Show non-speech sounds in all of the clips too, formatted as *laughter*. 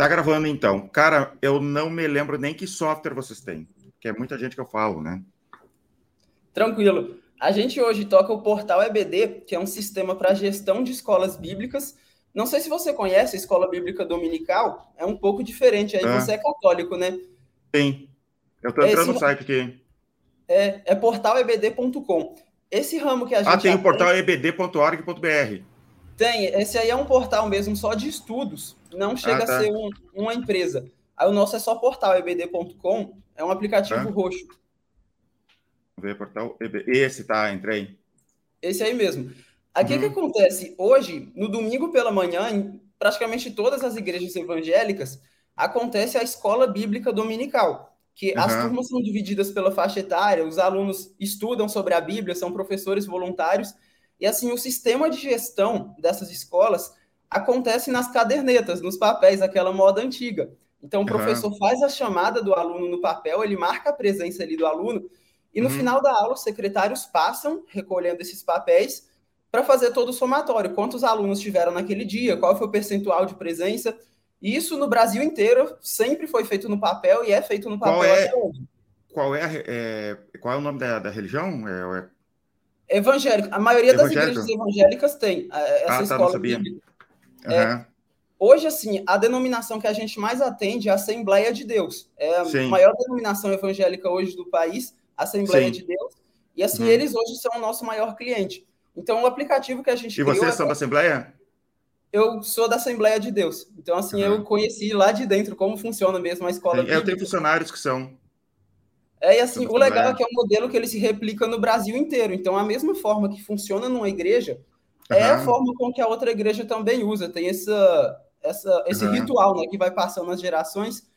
Tá gravando então. Cara, eu não me lembro nem que software vocês têm, que é muita gente que eu falo, né? Tranquilo. A gente hoje toca o portal EBD, que é um sistema para gestão de escolas bíblicas. Não sei se você conhece a escola bíblica dominical, é um pouco diferente. Aí é. você é católico, né? Sim. Eu estou entrando Esse... no site aqui. É, é portalebd.com. Esse ramo que a ah, gente. Ah, tem o portal ebd.org.br. Tem, esse aí é um portal mesmo só de estudos, não chega ah, tá. a ser um, uma empresa. Aí o nosso é só portal ebd.com, é um aplicativo tá. roxo. Ver portal EBD. Esse tá, entrei. Esse aí mesmo. Aqui uhum. que acontece hoje, no domingo pela manhã, em praticamente todas as igrejas evangélicas, acontece a escola bíblica dominical, que uhum. as turmas são divididas pela faixa etária, os alunos estudam sobre a Bíblia, são professores voluntários e assim, o sistema de gestão dessas escolas acontece nas cadernetas, nos papéis, aquela moda antiga. Então, o professor uhum. faz a chamada do aluno no papel, ele marca a presença ali do aluno, e no uhum. final da aula, os secretários passam recolhendo esses papéis para fazer todo o somatório. Quantos alunos tiveram naquele dia, qual foi o percentual de presença. E isso no Brasil inteiro sempre foi feito no papel e é feito no papel qual é, até hoje. Qual é, é, qual é o nome da, da religião? É, é Evangélico. A maioria das igrejas evangélicas tem é, essa ah, escola tá, bíblica. Uhum. É, hoje, assim, a denominação que a gente mais atende é a Assembleia de Deus. É a Sim. maior denominação evangélica hoje do país, a Assembleia Sim. de Deus. E, assim, uhum. eles hoje são o nosso maior cliente. Então, o aplicativo que a gente E vocês são é... da Assembleia? Eu sou da Assembleia de Deus. Então, assim, uhum. eu conheci lá de dentro como funciona mesmo a escola. Sim, eu tenho funcionários que são. É, e assim, o legal é que é um modelo que ele se replica no Brasil inteiro. Então, a mesma forma que funciona numa igreja. É a forma com que a outra igreja também usa. Tem essa, essa, esse uhum. ritual né, que vai passando nas gerações.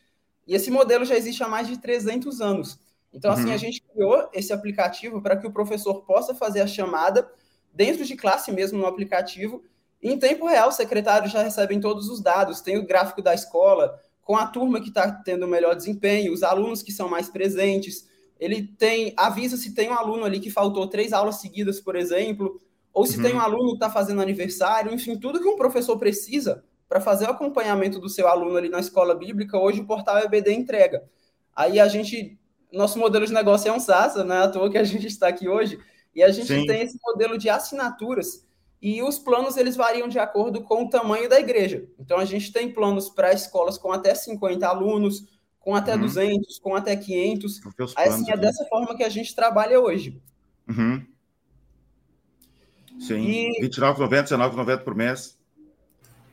E esse modelo já existe há mais de 300 anos. Então, assim, uhum. a gente criou esse aplicativo para que o professor possa fazer a chamada dentro de classe mesmo no aplicativo. E em tempo real, os secretários já recebem todos os dados. Tem o gráfico da escola, com a turma que está tendo melhor desempenho, os alunos que são mais presentes. Ele tem avisa se tem um aluno ali que faltou três aulas seguidas, por exemplo, ou se uhum. tem um aluno que está fazendo aniversário, enfim, tudo que um professor precisa para fazer o acompanhamento do seu aluno ali na escola bíblica, hoje o portal EBD entrega. Aí a gente, nosso modelo de negócio é um SaaS, não é à toa que a gente está aqui hoje, e a gente Sim. tem esse modelo de assinaturas e os planos eles variam de acordo com o tamanho da igreja. Então a gente tem planos para escolas com até 50 alunos, com até uhum. 200, com até 500. Aí, assim, é dessa forma que a gente trabalha hoje. Uhum. Sim, e... 29,90, 19,90 por mês.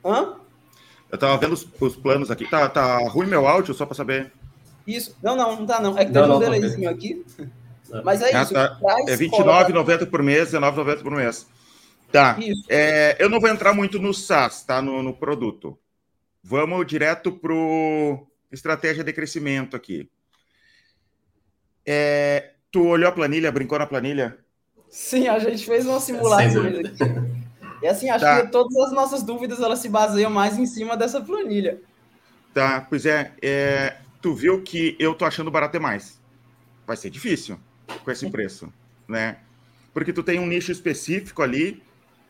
Hã? Eu estava vendo os, os, planos aqui. Tá, tá ruim meu áudio, só para saber. Isso. Não, não, não tá não. É que tem um delayzinho aqui. Mas é ah, isso. Tá. É R$29,90 por mês, R$19,90 por mês. Tá. É, eu não vou entrar muito no SaaS, tá? No, no produto. Vamos direto para estratégia de crescimento aqui. É, tu olhou a planilha, brincou na planilha? Sim, a gente fez uma simulação aqui. E assim, acho tá. que todas as nossas dúvidas elas se baseiam mais em cima dessa planilha. Tá, pois é, é tu viu que eu tô achando barato demais. Vai ser difícil com esse preço, né? Porque tu tem um nicho específico ali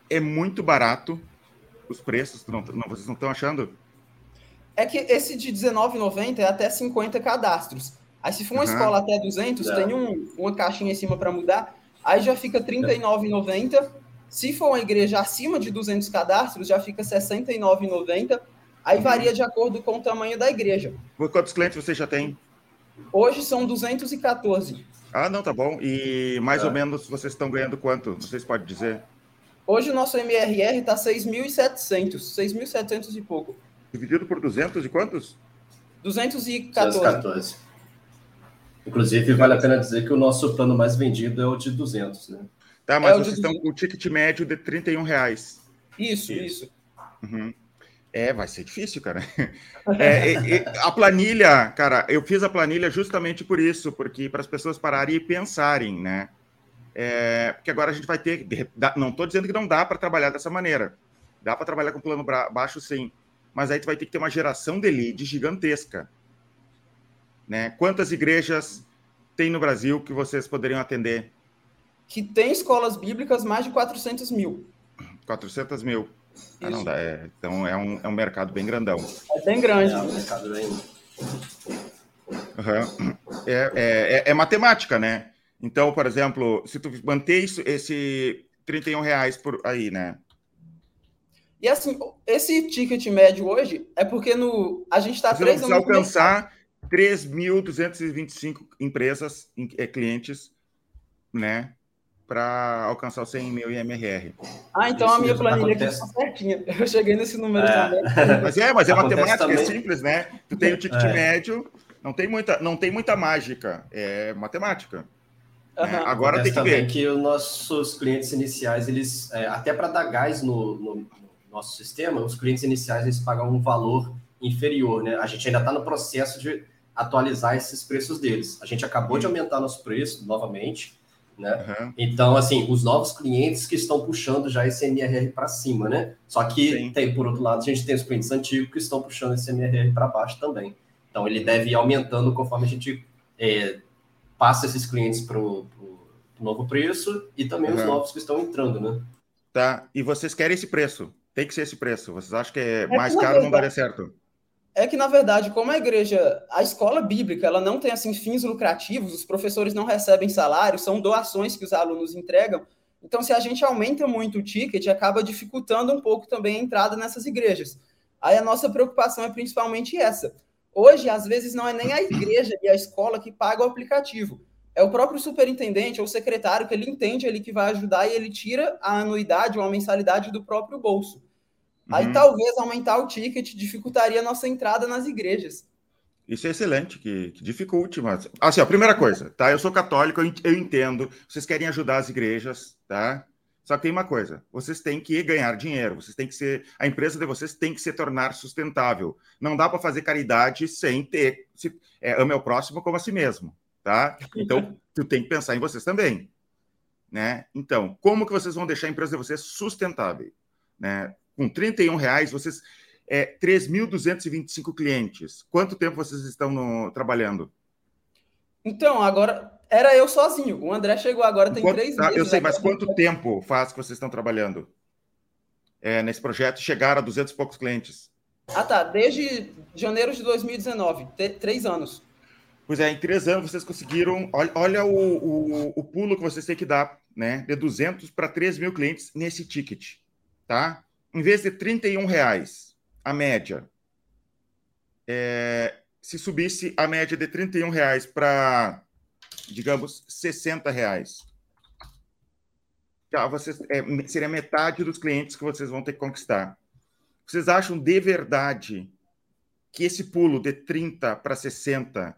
é muito barato os preços, não, não vocês não estão achando? É que esse de R$19,90 é até 50 cadastros. Aí se for uma uhum. escola até 200, é. tem um, uma caixinha em cima para mudar, aí já fica R$39,90. Se for uma igreja acima de 200 cadastros, já fica R$69,90. Aí uhum. varia de acordo com o tamanho da igreja. Quantos clientes você já tem? Hoje são 214. Ah, não, tá bom. E mais é. ou menos vocês estão ganhando quanto? Vocês podem dizer? Hoje o nosso MRR está 6.700, 6.700 e pouco. Dividido por 200 e quantos? 214. 214. Inclusive, vale a pena dizer que o nosso plano mais vendido é o de 200, né? Tá, mas é vocês estão com o ticket médio de 31 reais. Isso, isso. isso. Uhum. É, vai ser difícil, cara. *laughs* É, é, é, a planilha, cara, eu fiz a planilha justamente por isso, porque para as pessoas pararem e pensarem, né? É, porque agora a gente vai ter. Não estou dizendo que não dá para trabalhar dessa maneira. Dá para trabalhar com plano baixo, sim. Mas aí tu vai ter que ter uma geração de lead gigantesca. Né? Quantas igrejas tem no Brasil que vocês poderiam atender? Que tem escolas bíblicas mais de 400 mil. 400 mil. Ah, não dá. É, então é um, é um mercado bem grandão. É bem grande. É um mercado bem. Uhum. É, é, é, matemática, né? Então, por exemplo, se tu manter isso, esse 31 reais por aí, né? E assim, esse ticket médio hoje é porque no, a gente está três anos. alcançar 3.225 empresas, é, clientes, né? Para alcançar o 100 mil IMRR. Ah, então Isso a minha planilha aqui está certinha. *laughs* Eu cheguei nesse número é. também. *laughs* Mas é, mas é acontece matemática, é também. é simples, né? Tu tem o ticket é. médio, não tem, muita, não tem muita mágica, é matemática. Uhum. É, agora tem que ver. que os nossos clientes iniciais, eles, é, até para dar gás no, no, nosso sistema, os clientes iniciais eles pagam um valor inferior, né? A gente ainda está no processo de atualizar esses preços deles. A gente acabou de aumentar nosso preço novamente, né? Uhum. Então, assim, os novos clientes que estão puxando já esse MRR para cima, né? Só que Sim. tem, por outro lado, a gente tem os clientes antigos que estão puxando esse MRR para baixo também. Então, ele deve ir aumentando conforme a gente é, passa esses clientes para o novo preço e também uhum. os novos que estão entrando, né? Tá. E vocês querem esse preço? Tem que ser esse preço. Vocês acham que é, é mais caro não daria certo? É que, na verdade, como a igreja, a escola bíblica, ela não tem assim fins lucrativos, os professores não recebem salário, são doações que os alunos entregam. Então, se a gente aumenta muito o ticket, acaba dificultando um pouco também a entrada nessas igrejas. Aí a nossa preocupação é principalmente essa. Hoje, às vezes, não é nem a igreja e a escola que paga o aplicativo. É o próprio superintendente ou secretário que ele entende ele que vai ajudar e ele tira a anuidade ou a mensalidade do próprio bolso. Uhum. Aí talvez aumentar o ticket dificultaria a nossa entrada nas igrejas. Isso é excelente, que, que dificulte, mas. Assim, a primeira coisa, tá? Eu sou católico, eu entendo, vocês querem ajudar as igrejas, tá? Só que tem uma coisa: vocês têm que ganhar dinheiro, vocês têm que ser. A empresa de vocês tem que se tornar sustentável. Não dá para fazer caridade sem ter. Se, é, ame o próximo como a si mesmo, tá? Então, *laughs* tu tem que pensar em vocês também, né? Então, como que vocês vão deixar a empresa de vocês sustentável, né? Com 31 reais, vocês é 3.225 clientes. Quanto tempo vocês estão no, trabalhando? Então, agora era eu sozinho. O André chegou agora, tem quanto, três tá, meses. Eu sei, mas quanto tempo faz que vocês estão trabalhando é, nesse projeto? Chegaram a 200 e poucos clientes. Ah, tá. Desde janeiro de 2019, três anos. Pois é, em três anos vocês conseguiram. Olha, olha o, o, o, pulo que vocês têm que dar, né? De 200 para 3 mil clientes nesse ticket, tá? Em vez de 31 reais, a média. É, se subisse a média de 31 reais para, digamos, 60 reais. Já vocês, é, seria metade dos clientes que vocês vão ter que conquistar. Vocês acham de verdade que esse pulo de 30 para 60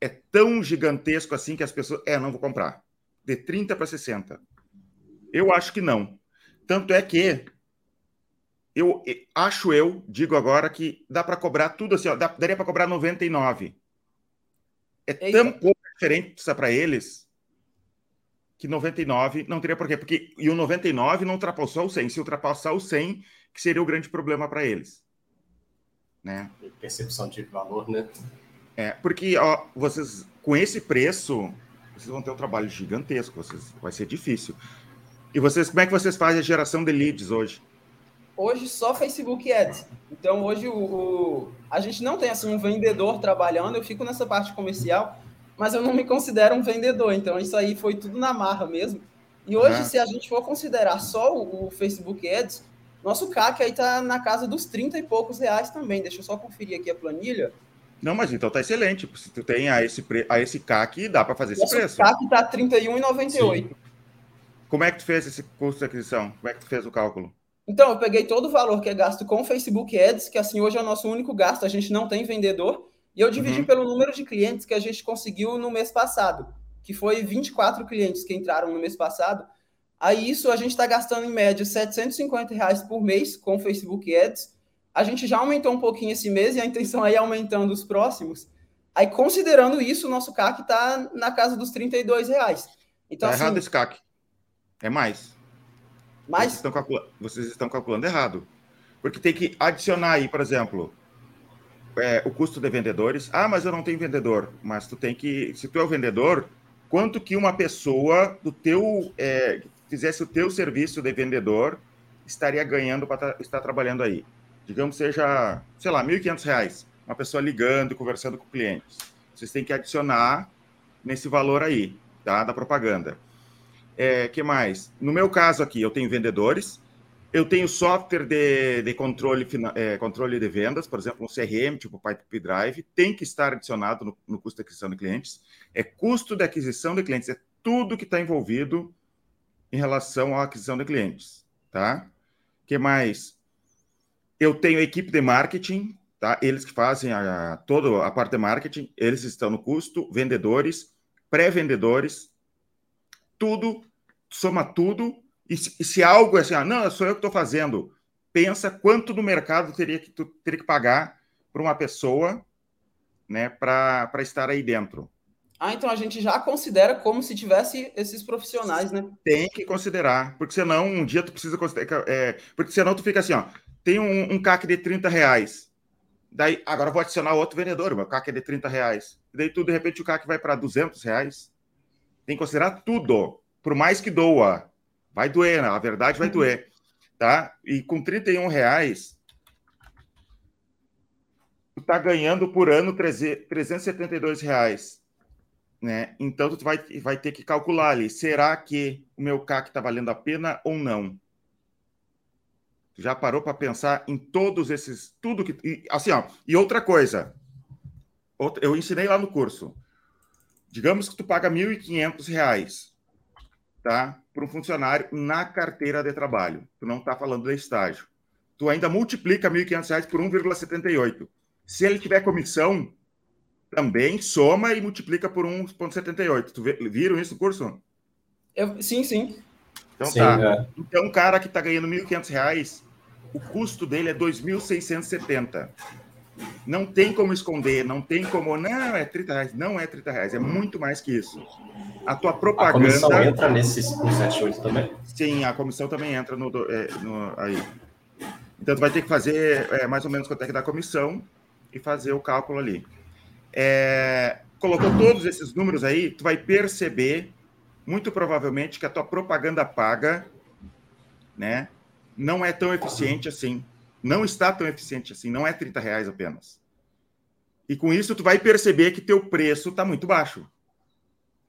é tão gigantesco assim que as pessoas. É, não vou comprar. De 30 para 60. Eu acho que não. Tanto é que eu acho eu, digo agora, que dá para cobrar tudo assim, ó, dá, daria para cobrar 99. É Eita. tão pouco diferença para eles que 99 não teria por quê. Porque, e o 99 não ultrapassou o 100. Se ultrapassar o 100, que seria o grande problema para eles. Né? Percepção de valor, né? É, porque ó, vocês, com esse preço, vocês vão ter um trabalho gigantesco, vocês, vai ser difícil. E vocês, como é que vocês fazem a geração de leads hoje? Hoje só Facebook Ads. Então hoje o, o, a gente não tem assim um vendedor trabalhando, eu fico nessa parte comercial, mas eu não me considero um vendedor, então isso aí foi tudo na marra mesmo. E hoje, uhum. se a gente for considerar só o, o Facebook Ads, nosso CAC aí tá na casa dos 30 e poucos reais também. Deixa eu só conferir aqui a planilha. Não, mas então tá excelente. Se tu tem a esse, pre... a esse CAC, dá para fazer esse preço. O CAC tá R$31,98. Como é que tu fez esse custo de aquisição? Como é que tu fez o cálculo? Então, eu peguei todo o valor que é gasto com Facebook Ads, que assim hoje é o nosso único gasto, a gente não tem vendedor, e eu dividi uhum. pelo número de clientes que a gente conseguiu no mês passado, que foi 24 clientes que entraram no mês passado. Aí isso a gente está gastando em média 750 reais por mês com Facebook Ads, a gente já aumentou um pouquinho esse mês e a intenção aí é aumentando os próximos. Aí, considerando isso, o nosso CAC está na casa dos 32 reais. Então, tá assim, errado esse CAC. É mais. Mais? Vocês estão, calculando, vocês estão calculando errado. Porque tem que adicionar aí, por exemplo, é, o custo de vendedores. Ah, mas eu não tenho vendedor. Mas tu tem que. Se tu é o vendedor, quanto que uma pessoa do teu é, fizesse o teu serviço de vendedor estaria ganhando para estar trabalhando aí? Digamos seja, sei lá, R$ 1.500, uma pessoa ligando conversando com clientes. Vocês têm que adicionar nesse valor aí, tá? Da propaganda. É, que mais? No meu caso aqui, eu tenho vendedores, eu tenho software de, de controle, é, controle de vendas, por exemplo, um CRM, tipo Pipe Drive, tem que estar adicionado no, no custo de aquisição de clientes. É custo de aquisição de clientes, é tudo que está envolvido em relação à aquisição de clientes, tá? que mais? Eu tenho equipe de marketing, tá? Eles que fazem a, toda a parte de marketing, eles estão no custo, vendedores, pré-vendedores, tudo, soma tudo, e se, e se algo é assim, ah, não, sou eu que estou fazendo, pensa quanto no mercado teria que, tu, teria que pagar para uma pessoa né, para estar aí dentro. Ah, então a gente já considera como se tivesse esses profissionais, né? Tem que considerar, porque senão um dia tu precisa considerar. É, porque senão tu fica assim, ó. Tem um, um CAC de 30 reais. Daí, agora vou adicionar outro vendedor, o meu CAC é de 30 reais. Daí tu, de repente, o CAC vai para 200 reais. Tem que considerar tudo. Por mais que doa. Vai doer, né? A verdade vai uhum. doer. Tá? E com 31 reais, tu tá ganhando por ano 372 reais né? Então, tu vai, vai ter que calcular ali, será que o meu CAC está valendo a pena ou não? Tu já parou para pensar em todos esses, tudo que... E, assim, ó, e outra coisa, outra, eu ensinei lá no curso, digamos que tu paga R$ 1.500, tá? Para um funcionário na carteira de trabalho. Tu não está falando de estágio. Tu ainda multiplica R$ 1.500 por 1,78. Se ele tiver comissão, também soma e multiplica por 1,78. Tu viram isso no curso? Eu, sim, sim. Então sim, tá. É. Então, um cara que está ganhando R$ 1.500, o custo dele é R$ 2.670. Não tem como esconder, não tem como. Não, é 30 reais. Não é 30 reais, é muito mais que isso. A tua propaganda. A comissão entra nesse 78 também? Sim, a comissão também entra no, é, no aí. Então, tu vai ter que fazer é, mais ou menos quanto é que dá a comissão e fazer o cálculo ali é, colocou todos esses números aí, tu vai perceber, muito provavelmente, que a tua propaganda paga, né, não é tão eficiente assim. Não está tão eficiente assim, não é 30 reais apenas. E com isso, tu vai perceber que teu preço está muito baixo.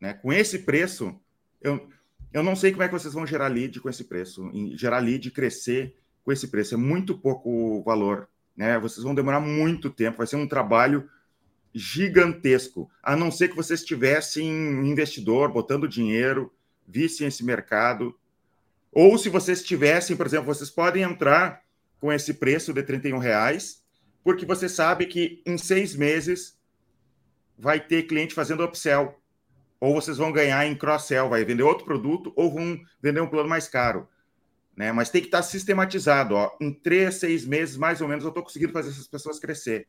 Né? Com esse preço, eu, eu não sei como é que vocês vão gerar lead com esse preço, gerar lead e crescer com esse preço. É muito pouco valor. Né? Vocês vão demorar muito tempo, vai ser um trabalho gigantesco, a não ser que vocês tivessem um investidor botando dinheiro, vissem esse mercado, ou se vocês tivessem, por exemplo, vocês podem entrar com esse preço de 31 reais, porque você sabe que em seis meses vai ter cliente fazendo upsell, ou vocês vão ganhar em cross-sell, vai vender outro produto, ou vão vender um plano mais caro. Né? Mas tem que estar sistematizado. Ó. Em três, seis meses, mais ou menos, eu estou conseguindo fazer essas pessoas crescer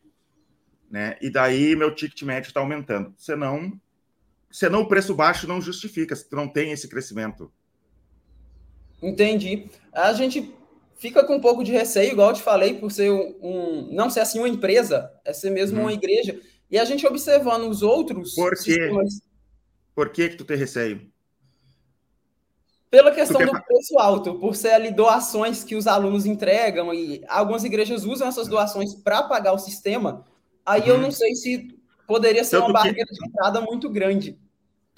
né? E daí meu ticket médio está aumentando. Senão, senão o preço baixo não justifica, se não tem esse crescimento. Entendi. A gente fica com um pouco de receio, igual eu te falei, por ser um, um não ser assim uma empresa, é ser mesmo hum. uma igreja. E a gente observando os outros por quê? Sistemas... Por que que tu tem receio? Pela questão do preço alto, por ser ali doações que os alunos entregam e algumas igrejas usam essas doações para pagar o sistema, Aí uhum. eu não sei se poderia ser então, uma barreira que... de entrada muito grande.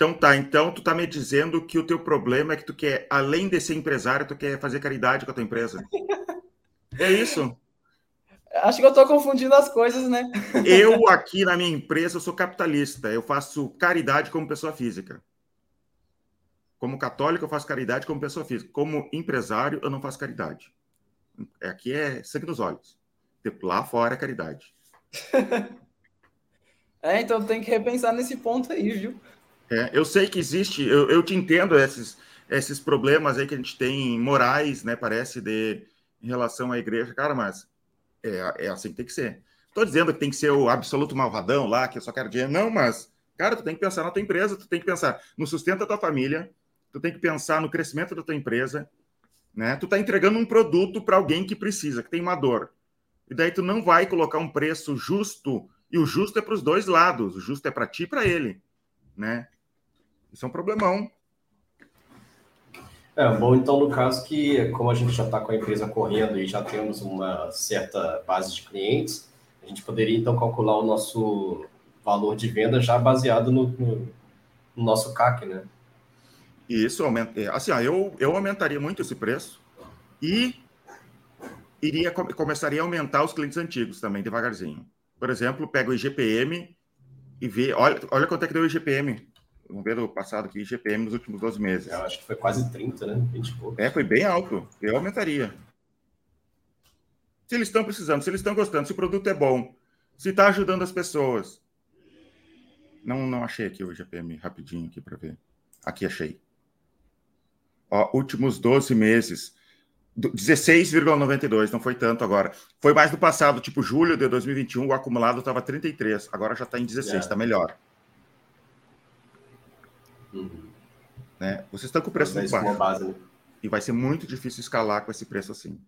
Então tá, então tu tá me dizendo que o teu problema é que tu quer, além de ser empresário, tu quer fazer caridade com a tua empresa. é isso. *laughs* Acho que eu tô confundindo as coisas, né? *laughs* eu aqui na minha empresa eu sou capitalista, eu faço caridade como pessoa física. Como católico eu faço caridade como pessoa física. Como empresário eu não faço caridade. Aqui é sangue nos olhos. Lá fora é caridade. *laughs* é, então tem que repensar nesse ponto aí, viu? É, eu sei que existe, eu, eu te entendo esses, esses problemas aí que a gente tem morais, né? Parece, de, em relação à igreja, cara, mas é, é assim que tem que ser. Estou dizendo que tem que ser o absoluto malvadão lá, que eu só quero dinheiro. Não, mas, cara, tu tem que pensar na tua empresa, tu tem que pensar no sustento da tua família, tu tem que pensar no crescimento da tua empresa, né? Tu está entregando um produto para alguém que precisa, que tem uma dor e daí tu não vai colocar um preço justo, e o justo é para os dois lados, o justo é para ti e para ele, né? Isso é um problemão. É, bom, então, no caso que, como a gente já está com a empresa correndo e já temos uma certa base de clientes, a gente poderia, então, calcular o nosso valor de venda já baseado no, no, no nosso CAC, né? Isso, aumenta, é, assim, ó, eu, eu aumentaria muito esse preço e iria, começaria a aumentar os clientes antigos também, devagarzinho. Por exemplo, pega o IGPM e vê, olha, olha quanto é que deu o IGPM Vamos ver o passado aqui, GPM nos últimos 12 meses. Eu acho que foi quase 30, né? 20 e pouco. É, foi bem alto. Eu aumentaria. Se eles estão precisando, se eles estão gostando, se o produto é bom, se está ajudando as pessoas. Não, não achei aqui o GPM rapidinho aqui para ver. Aqui achei. Ó, últimos 12 meses. 16,92, não foi tanto agora. Foi mais do passado, tipo julho de 2021, o acumulado estava 33, agora já está em 16, está é. melhor. Uhum. Né? Vocês estão com o preço muito baixo. Base, né? E vai ser muito difícil escalar com esse preço assim.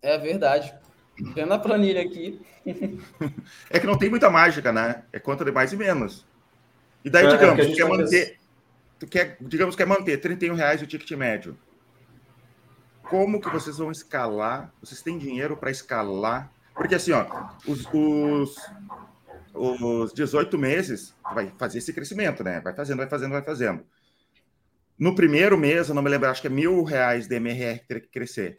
É verdade. Vendo a planilha aqui. *laughs* é que não tem muita mágica, né? É conta de mais e menos. E daí, é, é digamos, é tu quer manter. Tu quer, digamos, quer manter 31 reais o ticket médio. Como que vocês vão escalar? Vocês têm dinheiro para escalar? Porque assim, ó, os, os, os 18 meses, vai fazer esse crescimento, né? Vai fazendo, vai fazendo, vai fazendo. No primeiro mês, eu não me lembro, acho que é mil reais de MRR que teria que crescer.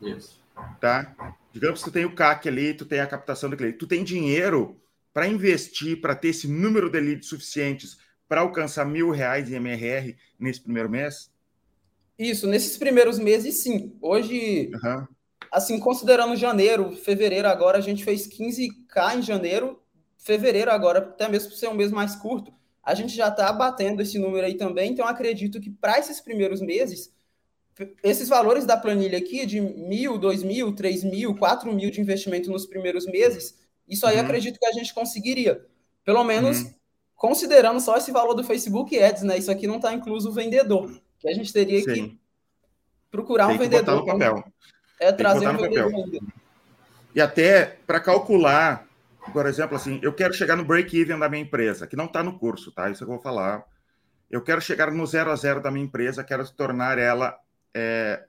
Isso. Tá? Digamos que tu tem o CAC ali, tu tem a captação do cliente, tu tem dinheiro para investir, para ter esse número de leads suficientes para alcançar mil reais em MRR nesse primeiro mês? Isso, nesses primeiros meses, sim. Hoje, uhum assim, considerando janeiro, fevereiro agora, a gente fez 15K em janeiro, fevereiro agora, até mesmo por ser um mês mais curto, a gente já está batendo esse número aí também, então acredito que para esses primeiros meses, esses valores da planilha aqui, de mil, dois mil, três mil, quatro mil de investimento nos primeiros meses, isso aí uhum. acredito que a gente conseguiria. Pelo menos uhum. considerando só esse valor do Facebook Ads, né? Isso aqui não está incluso o vendedor, que a gente teria Sim. que procurar Tem um vendedor. Botar no papel. É trazer um vendedor. E até para calcular, por exemplo, assim, eu quero chegar no break-even da minha empresa, que não está no curso, tá? Isso eu vou falar. Eu quero chegar no zero a zero da minha empresa, quero tornar ela é,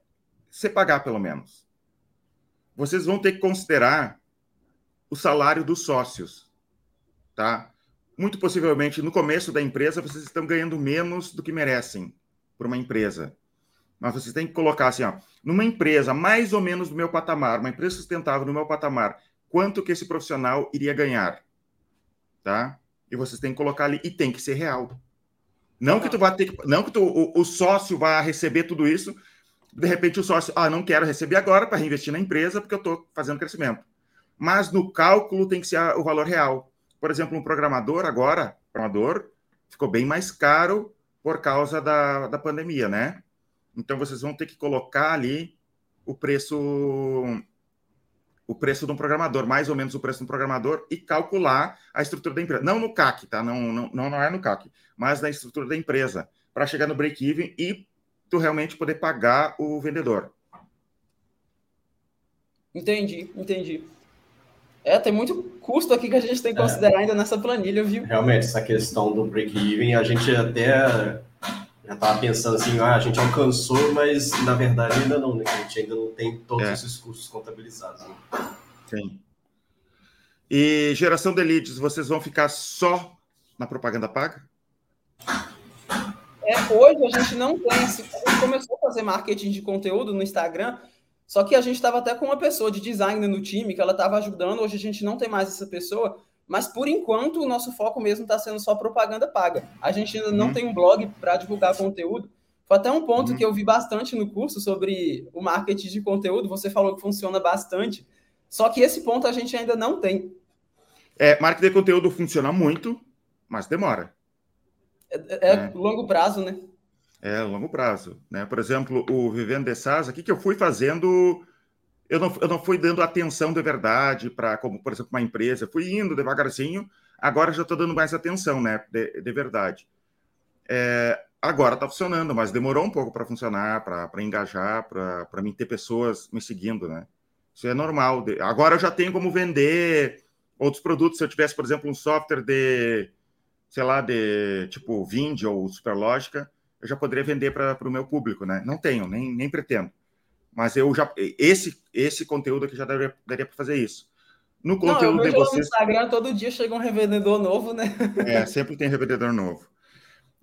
se pagar pelo menos. Vocês vão ter que considerar o salário dos sócios, tá? Muito possivelmente no começo da empresa vocês estão ganhando menos do que merecem por uma empresa. Mas vocês têm que colocar assim, ó, numa empresa mais ou menos do meu patamar, uma empresa sustentável no meu patamar, quanto que esse profissional iria ganhar, tá? E vocês têm que colocar ali e tem que ser real. Não que tu vá ter que, não que tu, o, o sócio vá receber tudo isso, de repente o sócio, ah, não quero receber agora para reinvestir na empresa porque eu estou fazendo crescimento. Mas no cálculo tem que ser o valor real. Por exemplo, um programador agora, programador, ficou bem mais caro por causa da, da pandemia, né? Então vocês vão ter que colocar ali o preço o preço de um programador, mais ou menos o preço de um programador, e calcular a estrutura da empresa. Não no CAC, tá? Não, não, não é no CAC, mas na estrutura da empresa, para chegar no break-even e tu realmente poder pagar o vendedor. Entendi, entendi. É, tem muito custo aqui que a gente tem que considerar é. ainda nessa planilha, viu? Realmente, essa questão do break-even, a gente até já estava pensando assim, ah, a gente alcançou, mas na verdade ainda não, né? A gente ainda não tem todos é. esses custos contabilizados. Né? Sim. E geração de leads, vocês vão ficar só na propaganda paga? É, hoje a gente não tem. A gente começou a fazer marketing de conteúdo no Instagram, só que a gente estava até com uma pessoa de design no time que ela estava ajudando. Hoje a gente não tem mais essa pessoa. Mas por enquanto o nosso foco mesmo está sendo só propaganda paga. A gente ainda não uhum. tem um blog para divulgar conteúdo. Foi até um ponto uhum. que eu vi bastante no curso sobre o marketing de conteúdo. Você falou que funciona bastante. Só que esse ponto a gente ainda não tem. É, marketing de conteúdo funciona muito, mas demora. É, é, é. longo prazo, né? É, longo prazo. Né? Por exemplo, o Vivendo de SaaS, aqui que eu fui fazendo eu não, eu não fui dando atenção de verdade para, como, por exemplo, uma empresa, fui indo devagarzinho, agora já estou dando mais atenção, né, de, de verdade. É, agora está funcionando, mas demorou um pouco para funcionar, para engajar, para mim ter pessoas me seguindo, né? Isso é normal. Agora eu já tenho como vender outros produtos. Se eu tivesse, por exemplo, um software de, sei lá, de tipo Vind ou Superlógica, eu já poderia vender para o meu público, né? Não tenho, nem, nem pretendo. Mas eu já esse esse conteúdo aqui já daria, daria para fazer isso. No conteúdo Não, eu de vocês. No Instagram todo dia chega um revendedor novo, né? É, *laughs* sempre tem revendedor novo.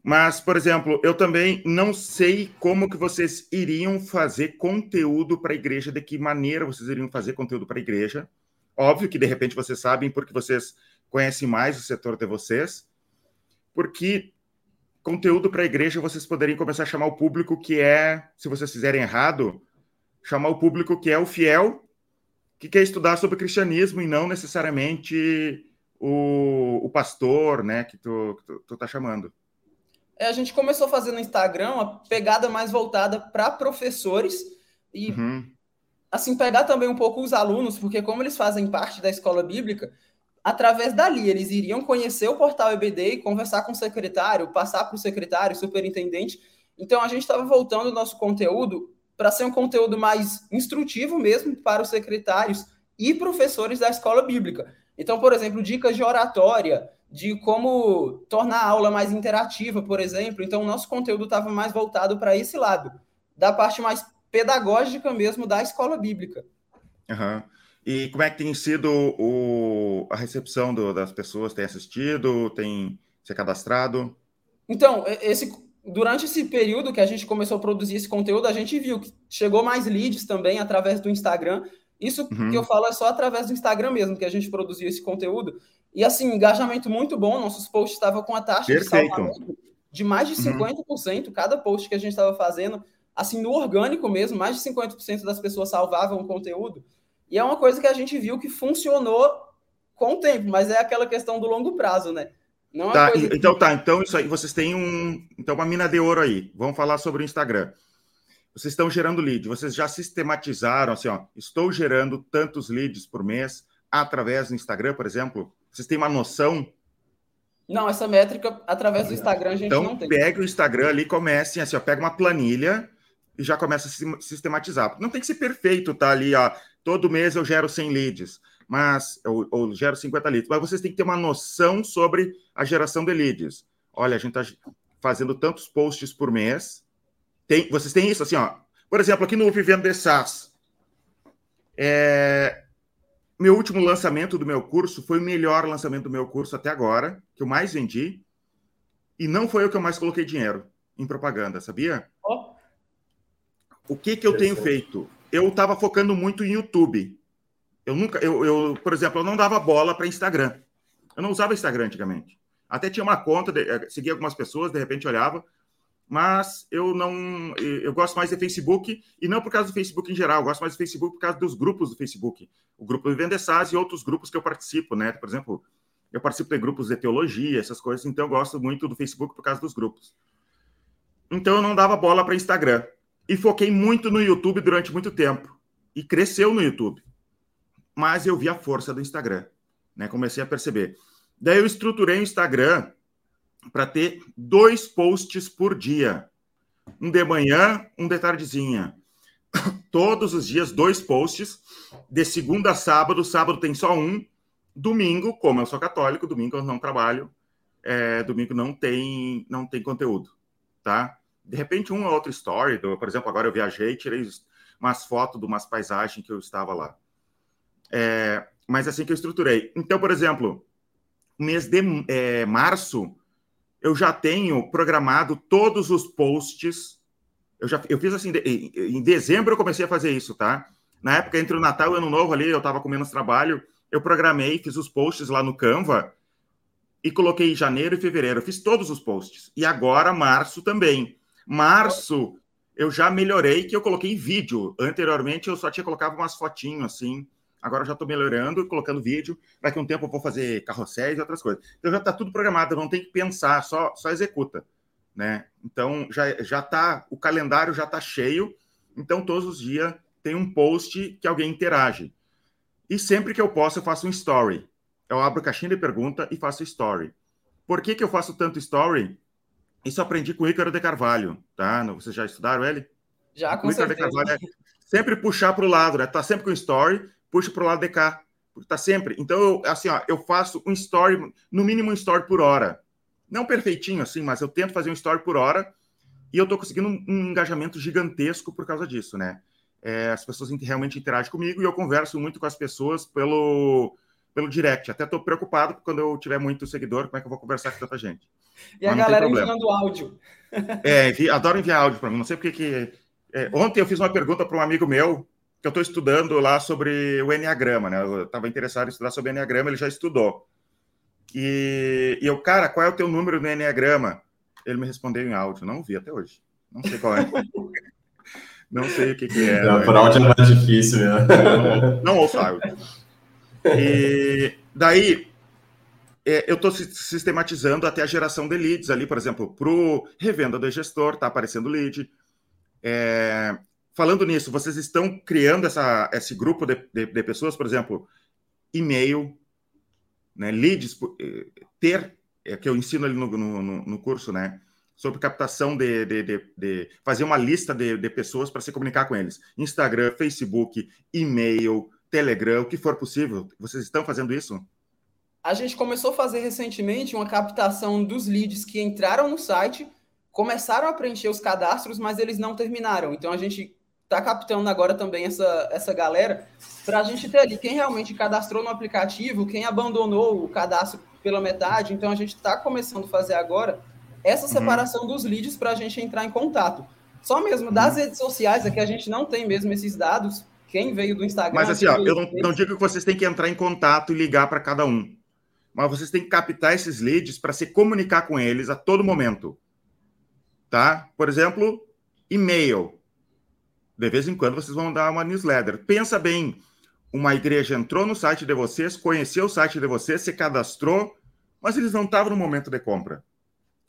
Mas, por exemplo, eu também não sei como que vocês iriam fazer conteúdo para a igreja, de que maneira vocês iriam fazer conteúdo para a igreja. Óbvio que de repente vocês sabem porque vocês conhecem mais o setor de vocês, porque conteúdo para a igreja vocês poderiam começar a chamar o público que é, se vocês fizerem errado, chamar o público que é o fiel, que quer estudar sobre cristianismo e não necessariamente o, o pastor, né, que tu, que tu, tu tá chamando. É, a gente começou a fazer no Instagram uma pegada mais voltada para professores e, uhum. assim, pegar também um pouco os alunos, porque como eles fazem parte da escola bíblica, através dali eles iriam conhecer o portal EBD e conversar com o secretário, passar para o secretário, superintendente. Então a gente estava voltando o nosso conteúdo para ser um conteúdo mais instrutivo mesmo para os secretários e professores da escola bíblica. Então, por exemplo, dicas de oratória, de como tornar a aula mais interativa, por exemplo. Então, o nosso conteúdo estava mais voltado para esse lado, da parte mais pedagógica mesmo da escola bíblica. Uhum. E como é que tem sido o, a recepção do, das pessoas? Tem assistido? Tem se cadastrado? Então, esse, durante esse período que a gente começou a produzir esse conteúdo, a gente viu que chegou mais leads também através do Instagram. Isso uhum. que eu falo é só através do Instagram mesmo que a gente produziu esse conteúdo. E assim, engajamento muito bom. Nossos posts estavam com a taxa Perfeito. de salvamento de mais de 50%, uhum. cada post que a gente estava fazendo, assim, no orgânico mesmo, mais de 50% das pessoas salvavam o conteúdo. E é uma coisa que a gente viu que funcionou com o tempo, mas é aquela questão do longo prazo, né? Não é tá, coisa... Então tá, então isso aí, vocês têm um, então uma mina de ouro aí. Vamos falar sobre o Instagram. Vocês estão gerando lead, vocês já sistematizaram assim, ó, estou gerando tantos leads por mês através do Instagram, por exemplo? Vocês têm uma noção? Não, essa métrica através do Instagram a gente então, não tem. Então pega o Instagram ali, comece assim, ó, pega uma planilha e já começa a sistematizar. Não tem que ser perfeito, tá ali, ó, todo mês eu gero 100 leads, mas ou, ou gero 50 leads, mas vocês têm que ter uma noção sobre a geração de leads. Olha, a gente está fazendo tantos posts por mês. Tem, vocês têm isso assim, ó. Por exemplo, aqui no Vivendo de SaaS, é, meu último lançamento do meu curso foi o melhor lançamento do meu curso até agora, que eu mais vendi. E não foi o que eu mais coloquei dinheiro em propaganda, sabia? Oh. O que, que eu tenho feito? Eu estava focando muito em YouTube. Eu nunca, eu, eu, por exemplo, eu não dava bola para Instagram. Eu não usava Instagram antigamente. Até tinha uma conta, eh, seguia algumas pessoas, de repente olhava, mas eu não. Eu gosto mais de Facebook, e não por causa do Facebook em geral, eu gosto mais do Facebook por causa dos grupos do Facebook. O grupo do Vendessaz e outros grupos que eu participo, né? Por exemplo, eu participo de grupos de teologia, essas coisas, então eu gosto muito do Facebook por causa dos grupos. Então eu não dava bola para Instagram. E foquei muito no YouTube durante muito tempo. E cresceu no YouTube. Mas eu vi a força do Instagram. Né? Comecei a perceber. Daí eu estruturei o Instagram para ter dois posts por dia. Um de manhã, um de tardezinha. *coughs* Todos os dias, dois posts, de segunda a sábado. Sábado tem só um. Domingo, como eu sou católico, domingo eu não trabalho. É, domingo não tem, não tem conteúdo, tá? De repente, um ou outro story. Por exemplo, agora eu viajei, tirei umas fotos de umas paisagens que eu estava lá. É, mas assim que eu estruturei. Então, por exemplo, mês de é, março, eu já tenho programado todos os posts. Eu já eu fiz assim, em dezembro eu comecei a fazer isso, tá? Na época entre o Natal e o Ano Novo ali, eu estava com menos trabalho, eu programei, fiz os posts lá no Canva e coloquei janeiro e fevereiro, eu fiz todos os posts. E agora março também. Março eu já melhorei que eu coloquei vídeo. Anteriormente eu só tinha colocado umas fotinhas assim Agora eu já estou melhorando, colocando vídeo. Daqui a um tempo eu vou fazer carrosséis e outras coisas. Então já está tudo programado, não tem que pensar, só, só executa. Né? Então já, já tá, o calendário já está cheio. Então todos os dias tem um post que alguém interage. E sempre que eu posso, eu faço um story. Eu abro caixinha de pergunta e faço story. Por que, que eu faço tanto story? Isso aprendi com o Ícaro de Carvalho, tá? Vocês já estudaram ele? Já, com o Ícaro certeza. de Carvalho é sempre puxar para o lado, né? Tá sempre com story puxa para o lado de cá, porque tá sempre. Então, eu, assim, ó, eu faço um story, no mínimo um story por hora. Não perfeitinho assim, mas eu tento fazer um story por hora E eu estou conseguindo um, um, engajamento gigantesco por causa disso, né? É, as pessoas realmente interagem comigo e eu converso muito com as pessoas pelo, pelo direct. Até estou preocupado quando eu tiver muito seguidor, como é que eu vou conversar com tanta gente? E Mas a galera enviando áudio. É, envi, adoro enviar áudio para mim. Não sei porque que. É, ontem eu fiz uma pergunta para um amigo meu que eu estou estudando lá sobre o Enneagrama, né? Eu estava interessado em estudar sobre o Enneagrama, ele já estudou. E, e eu, cara, qual é o teu número no Enneagrama? Ele me respondeu em áudio. Não vi até hoje. Não sei qual é. *laughs* não sei o que, que é. Não, por áudio é mais difícil, né? Não, *laughs* não ouço áudio. E daí, é, eu estou sistematizando até a geração de leads ali, por exemplo, para o revenda do gestor, está aparecendo lead. É, falando nisso, vocês estão criando essa, esse grupo de, de, de pessoas, por exemplo, e-mail, né, leads, eh, ter, é, que eu ensino ali no, no, no curso, né, sobre captação de, de, de, fazer uma lista de pessoas para se comunicar com eles. Instagram, Facebook, e-mail, Telegram, o que for possível. Vocês estão fazendo isso? A gente começou a fazer recentemente uma captação dos leads que entraram no site, começaram a preencher os cadastros, mas eles não terminaram. Então a gente está captando agora também essa, essa galera para a gente ter ali quem realmente cadastrou no aplicativo, quem abandonou o cadastro pela metade. Então a gente está começando a fazer agora essa uhum. separação uhum. dos leads para a gente entrar em contato. Só mesmo das uhum. redes sociais, aqui a gente não tem mesmo esses dados. Quem veio do Instagram. Mas assim, ó, eu não, não digo que vocês têm que entrar em contato e ligar para cada um. Mas vocês têm que captar esses leads para se comunicar com eles a todo momento. Tá? Por exemplo, e-mail. De vez em quando vocês vão dar uma newsletter. Pensa bem, uma igreja entrou no site de vocês, conheceu o site de vocês, se cadastrou, mas eles não estavam no momento de compra.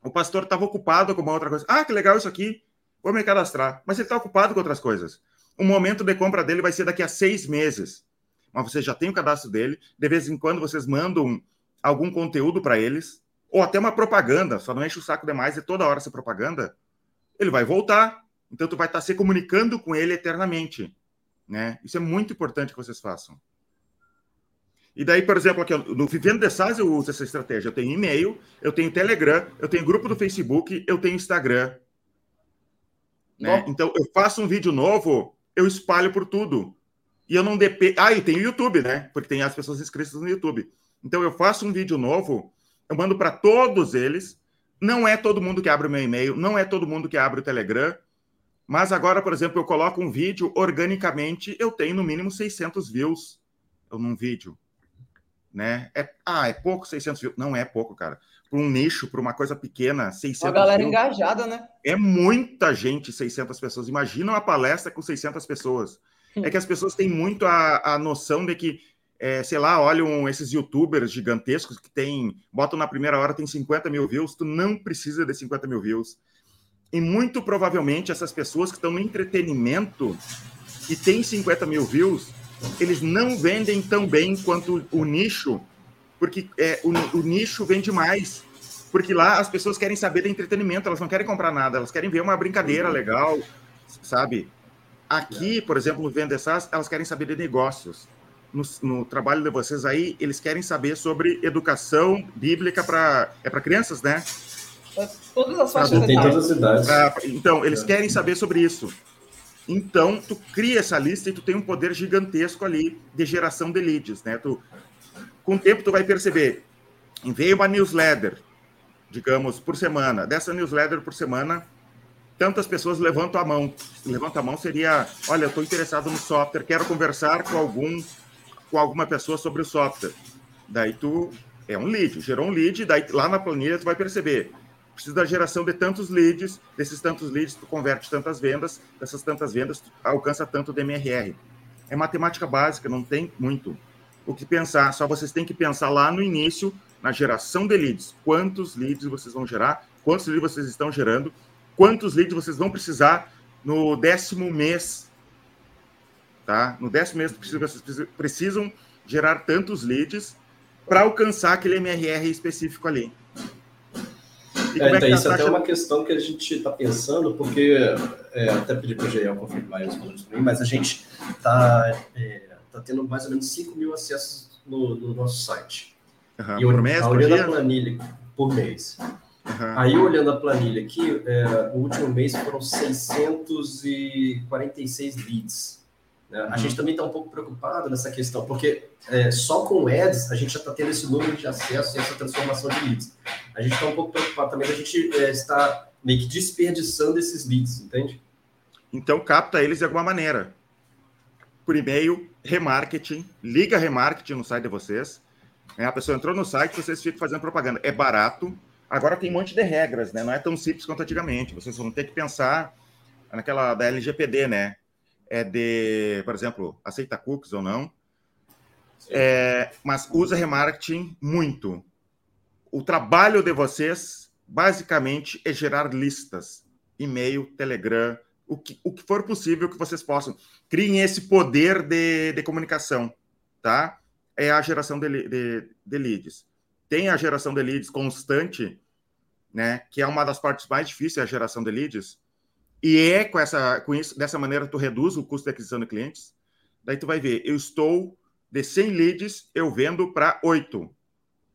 O pastor estava ocupado com uma outra coisa. Ah, que legal isso aqui, vou me cadastrar. Mas ele está ocupado com outras coisas. O momento de compra dele vai ser daqui a seis meses. Mas você já tem o cadastro dele. De vez em quando vocês mandam algum conteúdo para eles, ou até uma propaganda, só não enche o saco demais e toda hora essa propaganda. Ele vai voltar, então, tu vai estar se comunicando com ele eternamente. Né? Isso é muito importante que vocês façam. E daí, por exemplo, aqui no Vivendo de SaaS eu uso essa estratégia. Eu tenho e-mail, eu tenho Telegram, eu tenho grupo do Facebook, eu tenho Instagram. Né? Então, eu faço um vídeo novo, eu espalho por tudo. E eu não dependo. Ah, e tem o YouTube, né? Porque tem as pessoas inscritas no YouTube. Então, eu faço um vídeo novo, eu mando para todos eles. Não é todo mundo que abre o meu e-mail, não é todo mundo que abre o Telegram. Mas agora, por exemplo, eu coloco um vídeo organicamente, eu tenho no mínimo 600 views num vídeo. Né? É, ah, é pouco 600 views? Não é pouco, cara. Para um nicho, para uma coisa pequena, 600 Uma galera views, engajada, né? É muita gente, 600 pessoas. Imagina uma palestra com 600 pessoas. É que as pessoas têm muito a, a noção de que, é, sei lá, olham esses youtubers gigantescos que tem, botam na primeira hora, tem 50 mil views, tu não precisa de 50 mil views. E muito provavelmente essas pessoas que estão no entretenimento e têm 50 mil views, eles não vendem tão bem quanto o nicho, porque é, o, o nicho vende mais. Porque lá as pessoas querem saber de entretenimento, elas não querem comprar nada, elas querem ver uma brincadeira legal, sabe? Aqui, por exemplo, no Venda SaaS, elas querem saber de negócios. No, no, trabalho de vocês aí, eles querem saber sobre educação bíblica para é para crianças, né? Todas as faixas ah, Tem todas as idades. Ah, então, eles querem saber sobre isso. Então, tu cria essa lista e tu tem um poder gigantesco ali de geração de leads, né? Tu, com o tempo, tu vai perceber, envia uma newsletter, digamos, por semana. Dessa newsletter por semana, tantas pessoas levantam a mão. Levanta a mão seria, olha, eu estou interessado no software, quero conversar com algum, com alguma pessoa sobre o software. Daí tu é um lead, gerou um lead, daí lá na planilha tu vai perceber precisa da geração de tantos leads, desses tantos leads tu converte tantas vendas, dessas tantas vendas tu alcança tanto DMRR. É matemática básica, não tem muito o que pensar, só vocês têm que pensar lá no início, na geração de leads. Quantos leads vocês vão gerar, quantos leads vocês estão gerando, quantos leads vocês vão precisar no décimo mês. Tá? No décimo mês vocês precisam gerar tantos leads para alcançar aquele MRR específico ali. É, é, então, isso é até uma questão que a gente está pensando, porque é, até pedi para o Jair confirmar os números para mim, mas a gente está é, tá tendo mais ou menos 5 mil acessos no, no nosso site. Uhum, e por mês, a maioria da planilha por mês. Uhum. Aí, olhando a planilha aqui, é, o último mês foram 646 leads. Né? A uhum. gente também está um pouco preocupado nessa questão, porque é, só com ads a gente já está tendo esse número de acesso e essa transformação de leads. A gente está um pouco preocupado também, a gente é, está meio que desperdiçando esses leads, entende? Então, capta eles de alguma maneira. Por e-mail, remarketing, liga remarketing no site de vocês. É, a pessoa entrou no site, vocês ficam fazendo propaganda. É barato, Agora tem um monte de regras, né? Não é tão simples quanto antigamente. Vocês vão ter que pensar naquela da LGPD, né? É de, por exemplo, aceita cookies ou não. É, mas usa remarketing muito. O trabalho de vocês, basicamente, é gerar listas. E-mail, Telegram, o que, o que for possível que vocês possam. Criem esse poder de, de comunicação, tá? É a geração de, de, de leads tem a geração de leads constante, né, que é uma das partes mais difíceis, a geração de leads, e é com essa com isso, dessa maneira tu reduz o custo de aquisição de clientes. Daí tu vai ver, eu estou de 100 leads, eu vendo para 8.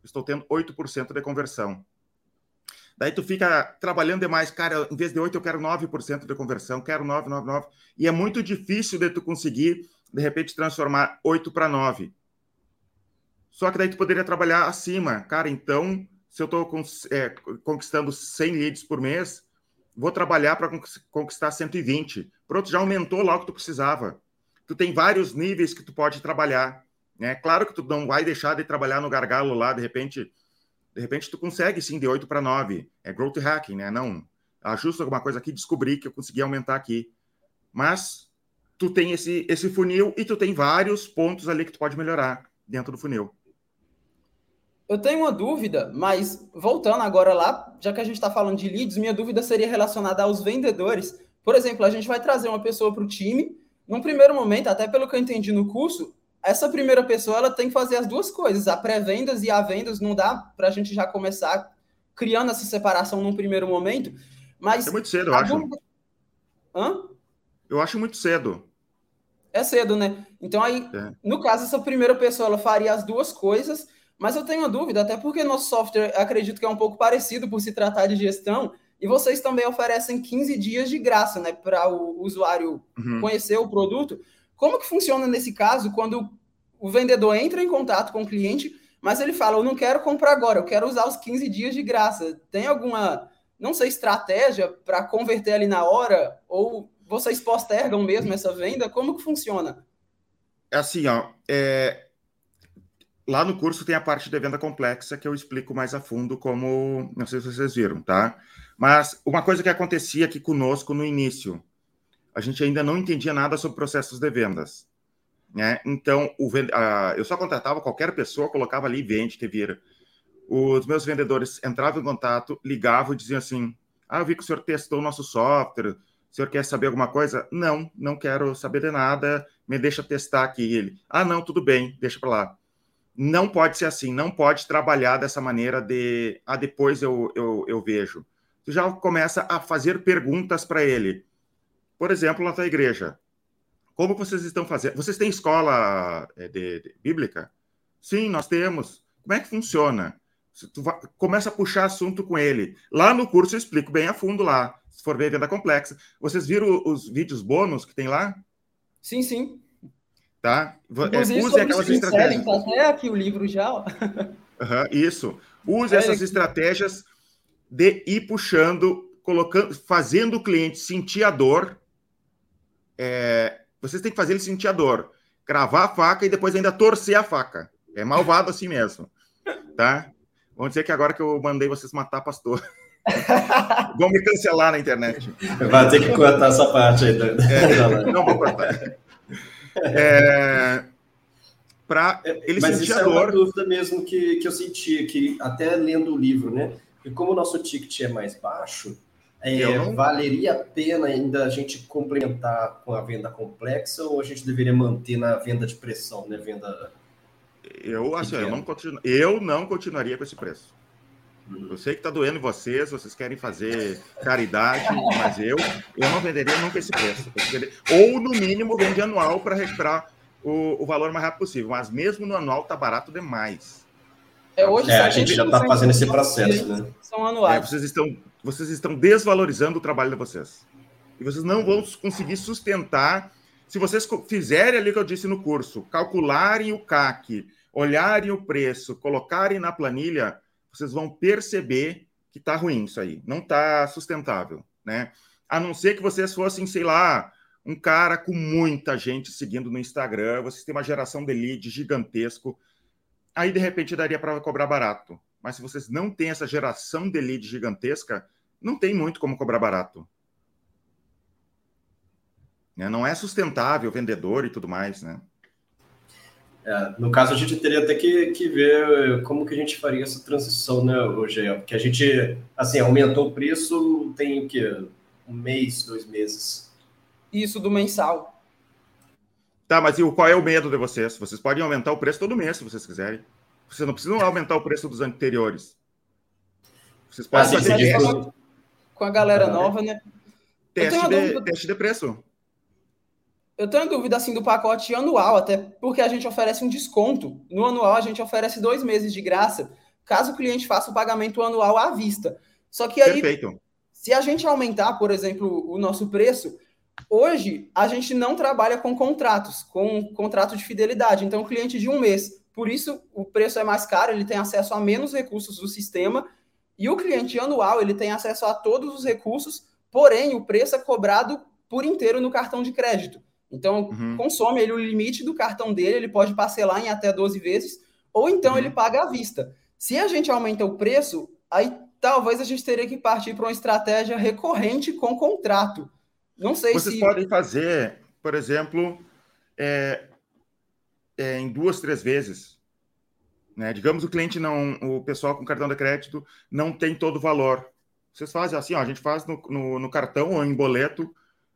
Estou tendo 8% de conversão. Daí tu fica trabalhando demais, cara, em vez de 8 eu quero 9% de conversão, quero 9, 9, 9. E é muito difícil de tu conseguir de repente transformar 8 para 9. Só que daí tu poderia trabalhar acima. Cara, então, se eu estou é, conquistando 100 leads por mês, vou trabalhar para conquistar 120. Pronto, já aumentou lá o que tu precisava. Tu tem vários níveis que tu pode trabalhar. Né? Claro que tu não vai deixar de trabalhar no gargalo lá, de repente, de repente tu consegue sim de 8 para 9. É growth hacking, né? Não, ajusta alguma coisa aqui, descobri que eu consegui aumentar aqui. Mas tu tem esse, esse funil e tu tem vários pontos ali que tu pode melhorar dentro do funil. Eu tenho uma dúvida, mas voltando agora lá, já que a gente está falando de leads, minha dúvida seria relacionada aos vendedores. Por exemplo, a gente vai trazer uma pessoa para o time. Num primeiro momento, até pelo que eu entendi no curso, essa primeira pessoa ela tem que fazer as duas coisas, a pré-vendas e a vendas. Não dá para a gente já começar criando essa separação num primeiro momento. Mas é muito cedo, eu acho. Dúvida... Hã? Eu acho muito cedo. É cedo, né? Então aí, é. no caso, essa primeira pessoa ela faria as duas coisas mas eu tenho uma dúvida, até porque nosso software acredito que é um pouco parecido por se tratar de gestão, e vocês também oferecem 15 dias de graça, né, para o usuário uhum. conhecer o produto. Como que funciona nesse caso quando o vendedor entra em contato com o cliente, mas ele fala: "Eu não quero comprar agora, eu quero usar os 15 dias de graça". Tem alguma, não sei, estratégia para converter ali na hora ou vocês postergam mesmo essa venda? Como que funciona? É assim, ó, é, Lá no curso tem a parte de venda complexa que eu explico mais a fundo, como não sei se vocês viram, tá? Mas uma coisa que acontecia aqui conosco no início, a gente ainda não entendia nada sobre processos de vendas, né? Então, o, a, eu só contratava qualquer pessoa, colocava ali vende, que vira. Os meus vendedores entravam em contato, ligavam e diziam assim: Ah, eu vi que o senhor testou o nosso software, o senhor quer saber alguma coisa? Não, não quero saber de nada, me deixa testar aqui. Ele: Ah, não, tudo bem, deixa para lá não pode ser assim, não pode trabalhar dessa maneira de, ah, depois eu, eu, eu vejo. Tu já começa a fazer perguntas para ele. Por exemplo, na tua igreja, como vocês estão fazendo? Vocês têm escola eh, de, de bíblica? Sim, nós temos. Como é que funciona? Tu vai, começa a puxar assunto com ele. Lá no curso eu explico bem a fundo lá, se for ver venda complexa. Vocês viram os vídeos bônus que tem lá? Sim, sim. Tá? Inclusive, é, use aquelas estratégias. Tá até aqui o livro já. Uhum, isso. Use é essas aqui. estratégias de ir puxando, colocando, fazendo o cliente sentir a dor. É, vocês têm que fazer ele sentir a dor. Cravar a faca e depois ainda torcer a faca. É malvado assim mesmo. Tá? Vamos dizer que agora que eu mandei vocês matar pastor. *laughs* Vão me cancelar na internet. Vai ter que cortar essa parte aí. É, não vou cortar. É, para ele Mas isso a dor. é uma dúvida mesmo que, que eu senti, que até lendo o livro, né? E como o nosso ticket é mais baixo, é, não... valeria a pena ainda a gente complementar com a venda complexa ou a gente deveria manter na venda de pressão, né? Venda. Eu, assim, eu não, continu... eu não continuaria com esse preço. Eu sei que está doendo em vocês, vocês querem fazer caridade, mas eu, eu não venderia nunca esse preço. Ou, no mínimo, vende anual para recuperar o, o valor mais rápido possível. Mas mesmo no anual está barato demais. É, hoje é, a gente já está fazendo esse processo, né? São anuais. É, vocês, estão, vocês estão desvalorizando o trabalho de vocês. E vocês não vão conseguir sustentar. Se vocês fizerem ali que eu disse no curso, calcularem o CAC, olharem o preço, colocarem na planilha, vocês vão perceber que está ruim isso aí. Não está sustentável, né? A não ser que vocês fossem, sei lá, um cara com muita gente seguindo no Instagram, vocês têm uma geração de lead gigantesco, aí de repente daria para cobrar barato. Mas se vocês não têm essa geração de lead gigantesca, não tem muito como cobrar barato. Né? Não é sustentável vendedor e tudo mais, né? É, no caso, a gente teria até que, que ver como que a gente faria essa transição, né, Rogério? Porque a gente, assim, aumentou o preço tem o quê? Um mês, dois meses isso do mensal. Tá, mas e qual é o medo de vocês? Vocês podem aumentar o preço todo mês, se vocês quiserem. Vocês não precisam aumentar o preço dos anteriores. Vocês podem ah, fazer isso. Com a galera ah, nova, né? Teste de, dúvida... teste de preço. Eu tenho dúvida assim do pacote anual, até porque a gente oferece um desconto. No anual, a gente oferece dois meses de graça, caso o cliente faça o pagamento anual à vista. Só que aí, Perfeito. se a gente aumentar, por exemplo, o nosso preço, Hoje, a gente não trabalha com contratos, com contrato de fidelidade. Então, cliente de um mês. Por isso, o preço é mais caro, ele tem acesso a menos recursos do sistema. E o cliente anual, ele tem acesso a todos os recursos, porém, o preço é cobrado por inteiro no cartão de crédito. Então, uhum. consome ele o limite do cartão dele, ele pode parcelar em até 12 vezes, ou então uhum. ele paga à vista. Se a gente aumenta o preço, aí talvez a gente teria que partir para uma estratégia recorrente com contrato. Não sei Vocês se. Vocês podem fazer, por exemplo, é, é, em duas, três vezes. Né? Digamos o cliente não, o pessoal com cartão de crédito não tem todo o valor. Vocês fazem assim, ó, a gente faz no, no, no cartão ou em boleto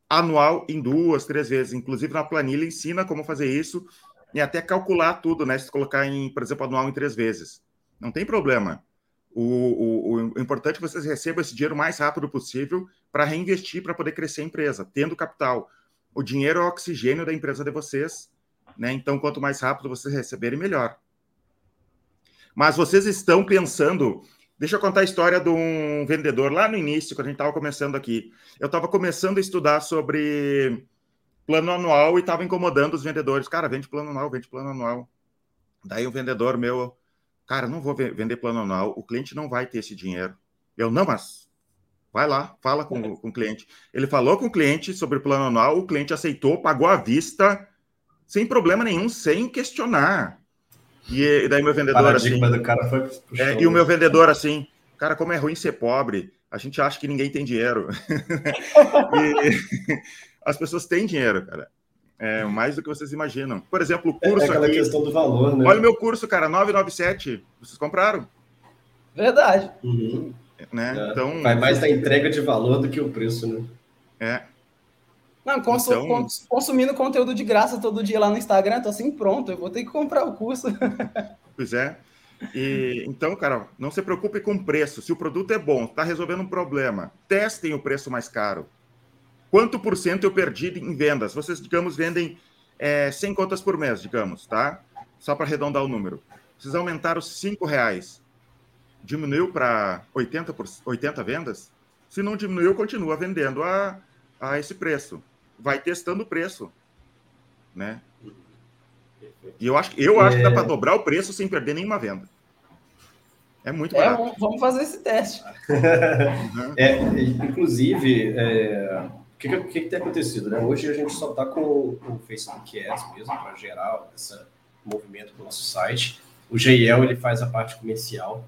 anual em duas, três vezes. Inclusive na planilha ensina como fazer isso e até calcular tudo, né? Se colocar em, por exemplo, anual em três vezes. Não tem problema. O, o, o, importante é que vocês recebam esse dinheiro o mais rápido possível para reinvestir, para poder crescer a empresa, tendo capital. O dinheiro é o oxigênio da empresa de vocês, né? Então, quanto mais rápido vocês receberem, melhor. Mas vocês estão pensando. Deixa eu contar a história de um vendedor lá no início, quando a gente estava começando aqui. Eu estava começando a estudar sobre plano anual e estava incomodando os vendedores. Cara, vende plano anual, vende plano anual. Daí um vendedor meu Cara, não vou vender plano anual, o cliente não vai ter esse dinheiro. Eu, não, mas vai lá, fala com, com o cliente. Ele falou com o cliente sobre plano anual, o cliente aceitou, pagou à vista, sem problema nenhum, sem questionar. E, e daí meu vendedor assim. Do cara foi é, e o meu vendedor assim, cara, como é ruim ser pobre, a gente acha que ninguém tem dinheiro. *laughs* e, as pessoas têm dinheiro, cara. É mais do que vocês imaginam. Por exemplo, o curso. É aquela aqui, questão do valor, né? Olha o meu curso, cara, 997. Vocês compraram? Verdade. Uhum. Né? É. Então, Vai mais da entrega de valor do que o preço, né? É. Não, consu então... consumindo conteúdo de graça todo dia lá no Instagram, tô assim, pronto, eu vou ter que comprar o curso. *laughs* Pois é. E, então, cara, não se preocupe com o preço. Se o produto é bom, está resolvendo um problema, testem o preço mais caro quanto por cento eu perdi em vendas? Vocês, digamos, vendem é, 100 contas por mês, digamos, tá? Só para arredondar o número. Vocês aumentaram 5 reais. Diminuiu para 80, por, 80 vendas? Se não diminuiu, continua vendendo a, a esse preço. Vai testando o preço. Né? E eu acho, eu acho é... que dá é. para dobrar o preço sem perder nenhuma venda. É muito é, barato. É, vamos fazer esse teste. uhum. é, inclusive, é, que, que, que tem acontecido? Né? Hoje a gente só está com o Facebook Ads mesmo, para gerar esse movimento do nosso site. O GIL ele faz a parte comercial,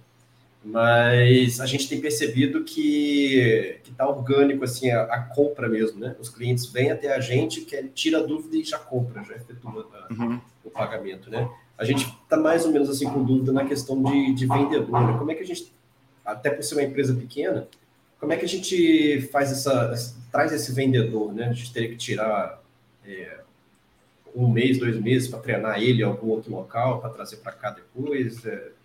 mas a gente tem percebido que está orgânico assim a, a, compra mesmo, né? Os clientes vêm até a gente, que tira a dúvida e já compra, já efetua a, uhum. o pagamento, né? A gente está mais ou menos assim com dúvida na questão de, de vendedor, né? Como é que a gente, até por ser uma empresa pequena, como é que a gente faz essa, traz esse vendedor, né? A gente teria que tirar é, um mês, dois meses para treinar ele em algum outro local, para trazer para cá depois. É,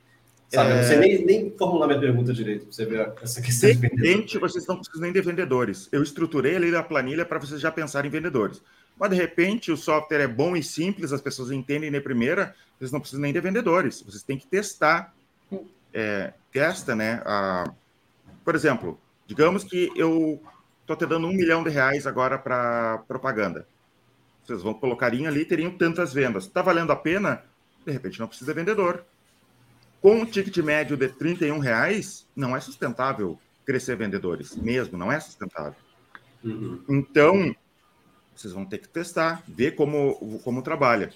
sabe, é... não sei nem, nem formular minha pergunta direito, para você ver essa questão de vendedor. vocês não precisam nem de vendedores. Eu estruturei ali a planilha para vocês já pensarem em vendedores. Mas, de repente, o software é bom e simples, as pessoas entendem de primeira, vocês não precisam nem de vendedores. Vocês têm que testar é, gasta, né? A, por exemplo, digamos que eu estou te dando um milhão de reais agora para propaganda. Vocês vão colocarem ali, teriam tantas vendas. Está valendo a pena? De repente não precisa vendedor. Com um ticket médio de 31 reais, não é sustentável crescer vendedores, mesmo, não é sustentável. Uhum. Então, vocês vão ter que testar, ver como, como trabalha.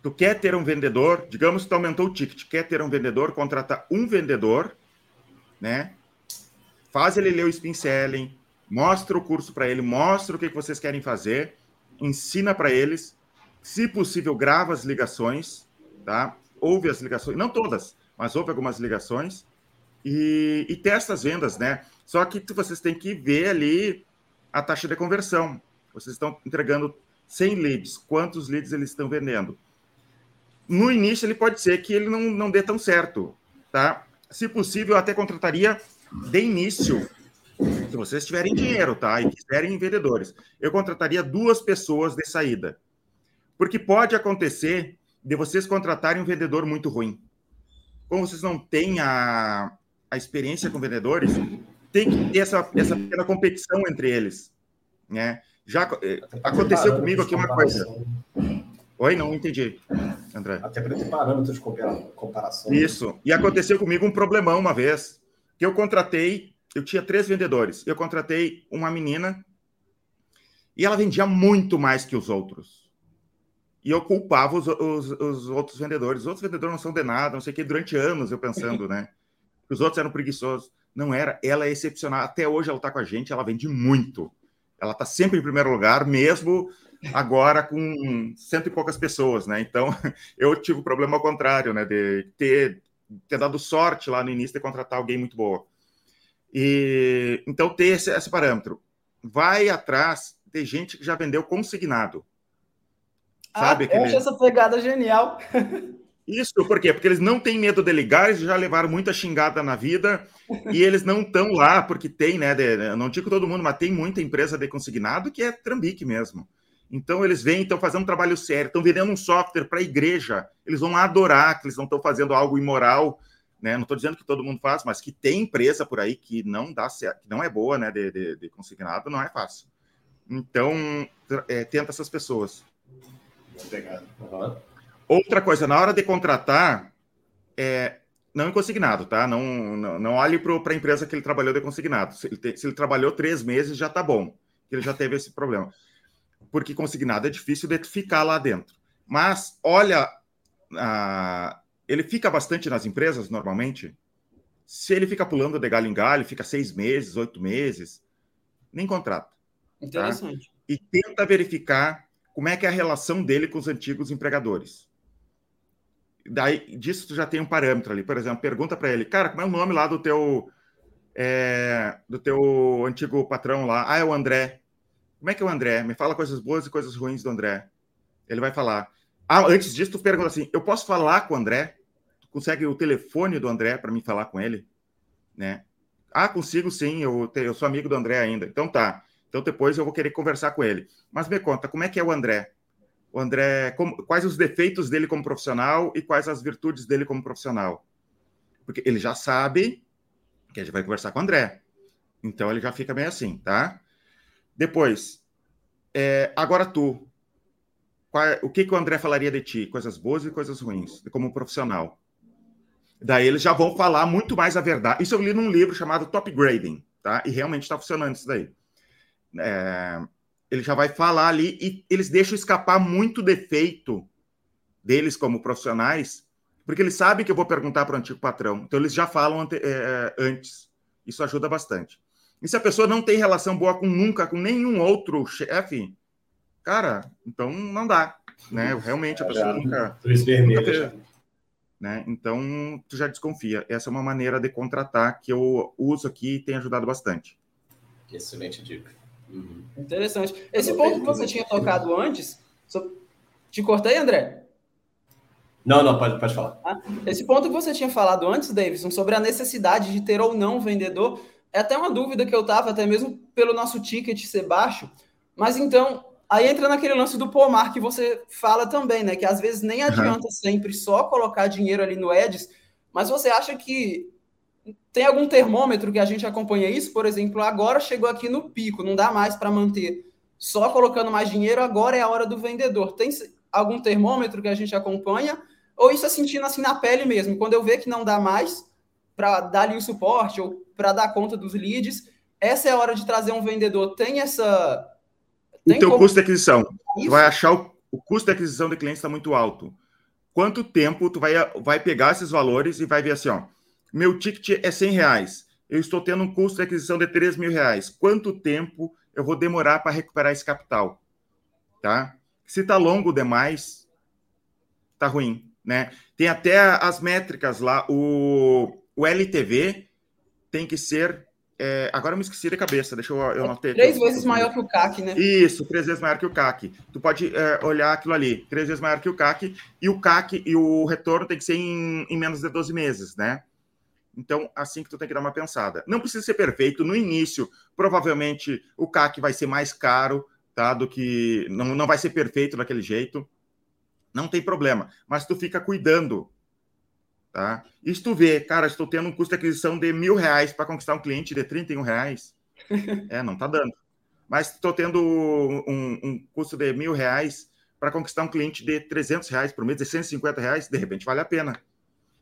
Tu quer ter um vendedor, digamos que tu aumentou o ticket, quer ter um vendedor, contrata um vendedor, né? Faz ele ler o spin selling, mostra o curso para ele, mostra o que, que vocês querem fazer, ensina para eles, se possível, grava as ligações, tá? Ouve as ligações, não todas, mas ouve algumas ligações e, e testa as vendas, né? Só que vocês têm que ver ali a taxa de conversão. Vocês estão entregando 100 leads, quantos leads eles estão vendendo? No início, ele pode ser que ele não, não dê tão certo, tá? Se possível, eu até contrataria de início se vocês tiverem dinheiro, tá? E quiserem vendedores, eu contrataria duas pessoas de saída. Porque pode acontecer de vocês contratarem um vendedor muito ruim. Como vocês não têm a, a experiência com vendedores, tem que ter essa, essa pequena competição entre eles. Né? Já eh, aconteceu comigo aqui uma coisa. Oi, não entendi, André. Até para ter parâmetros de comparação. Isso. E aconteceu comigo um problemão uma vez, que eu contratei eu tinha três vendedores. Eu contratei uma menina e ela vendia muito mais que os outros. E eu culpava os, os, os outros vendedores. Os outros vendedores não são de nada, não sei o que, durante anos eu pensando, né? *laughs* Os outros eram preguiçosos. Não era. Ela é excepcional. Até hoje ela está com a gente, ela vende muito. Ela está sempre em primeiro lugar, mesmo agora com cento e poucas pessoas, né? Então, *laughs* eu tive o problema ao contrário, né? De ter, ter dado sorte lá no início de contratar alguém muito boa. E, então, ter esse, esse parâmetro. Vai atrás de gente que já vendeu consignado. Ah, sabe? Eu acho essa pegada genial. *laughs* Isso, por quê? Porque eles não têm medo de ligar, eles já levaram muita xingada na vida e eles não estão lá porque tem, né? De, não digo todo mundo, mas tem muita empresa de consignado que é trambique mesmo. Então eles vêm, estão fazendo um trabalho sério, estão vendendo um software para a igreja, eles vão adorar que eles não estão fazendo algo imoral né? Não estou dizendo que todo mundo faz, mas que tem empresa por aí que não dá certo, que não é boa, né? De, de, de consignado, não é fácil. Então, é, tenta essas pessoas. Uhum. Outra coisa, na hora de contratar, é, não em consignado, tá? Não, não, não olhe para a empresa que ele trabalhou de consignado. Se ele, te, se ele trabalhou três meses, já tá bom, que ele já teve esse problema. Porque consignado é difícil de ficar lá dentro. Mas olha a, ele fica bastante nas empresas, normalmente. Se ele fica pulando de galho em galho, fica seis meses, oito meses, nem contrata. Tá? Interessante. Tá? E tenta verificar como é que é a relação dele com os antigos empregadores. Daí, disso tu já tem um parâmetro ali. Por exemplo, pergunta para ele, cara, como é o nome lá do teu é, do teu antigo patrão lá? Ah, é o André. Como é que é o André? Me fala coisas boas e coisas ruins do André. Ele vai falar. Ah, antes disso, tu pergunta assim: eu posso falar com o André? Tu consegue o telefone do André para mim falar com ele? Né? Ah, consigo sim, eu, eu sou amigo do André ainda. Então tá. Então depois eu vou querer conversar com ele. Mas me conta, como é que é o André? O André, como, quais os defeitos dele como profissional e quais as virtudes dele como profissional? Porque ele já sabe que a gente vai conversar com o André. Então ele já fica bem assim, tá? Depois, é, agora tu, qual, o que, que o André falaria de ti? Coisas boas e coisas ruins, como profissional. Daí eles já vão falar muito mais a verdade. Isso eu li num livro chamado Top Grading, tá? E realmente está funcionando isso daí. É, ele já vai falar ali e eles deixam escapar muito defeito deles como profissionais, porque eles sabem que eu vou perguntar para o antigo patrão. Então eles já falam ante, é, antes. Isso ajuda bastante. E se a pessoa não tem relação boa com nunca, com nenhum outro chefe, cara, então não dá, né? Realmente a pessoa nunca. *laughs* Três vermelhos. Né? Então tu já desconfia. Essa é uma maneira de contratar que eu uso aqui e tem ajudado bastante. Excelente dica. Uhum. Interessante. Esse ponto que você tinha tocado antes, te cortei, André? Não, não, pode, pode falar. Ah, esse ponto que você tinha falado antes, Davidson, sobre a necessidade de ter ou não vendedor, é até uma dúvida que eu tava, até mesmo pelo nosso ticket ser baixo. Mas então, Aí entra naquele lance do pomar que você fala também, né? Que às vezes nem adianta uhum. sempre só colocar dinheiro ali no Eds, Mas você acha que tem algum termômetro que a gente acompanha isso? Por exemplo, agora chegou aqui no pico, não dá mais para manter só colocando mais dinheiro, agora é a hora do vendedor. Tem algum termômetro que a gente acompanha? Ou isso é sentindo assim na pele mesmo? Quando eu ver que não dá mais para dar ali o suporte ou para dar conta dos leads, essa é a hora de trazer um vendedor. Tem essa. Tem o teu como... custo de aquisição. Isso? Tu vai achar o, o custo de aquisição de cliente está muito alto. Quanto tempo tu vai, vai pegar esses valores e vai ver assim, ó, meu ticket é 100 reais. Eu estou tendo um custo de aquisição de 3 mil reais. Quanto tempo eu vou demorar para recuperar esse capital? Tá? Se está longo demais, tá ruim, né? Tem até as métricas lá. O, o LTV tem que ser é, agora eu me esqueci de cabeça, deixa eu, eu anotei. Três vezes maior que o CAC, né? Isso, três vezes maior que o CAC. Tu pode é, olhar aquilo ali, três vezes maior que o CAC, e o CAC e o retorno tem que ser em, em menos de 12 meses, né? Então, assim que tu tem que dar uma pensada. Não precisa ser perfeito. No início, provavelmente o CAC vai ser mais caro, tá? Do que. Não, não vai ser perfeito daquele jeito. Não tem problema. Mas tu fica cuidando Tá? E se tu vê, cara, estou tendo um custo de aquisição de mil reais para conquistar um cliente de 31 reais, *laughs* é, não tá dando. Mas estou tendo um, um, custo de mil reais para conquistar um cliente de 300 reais por mês, de 150 reais, de repente vale a pena.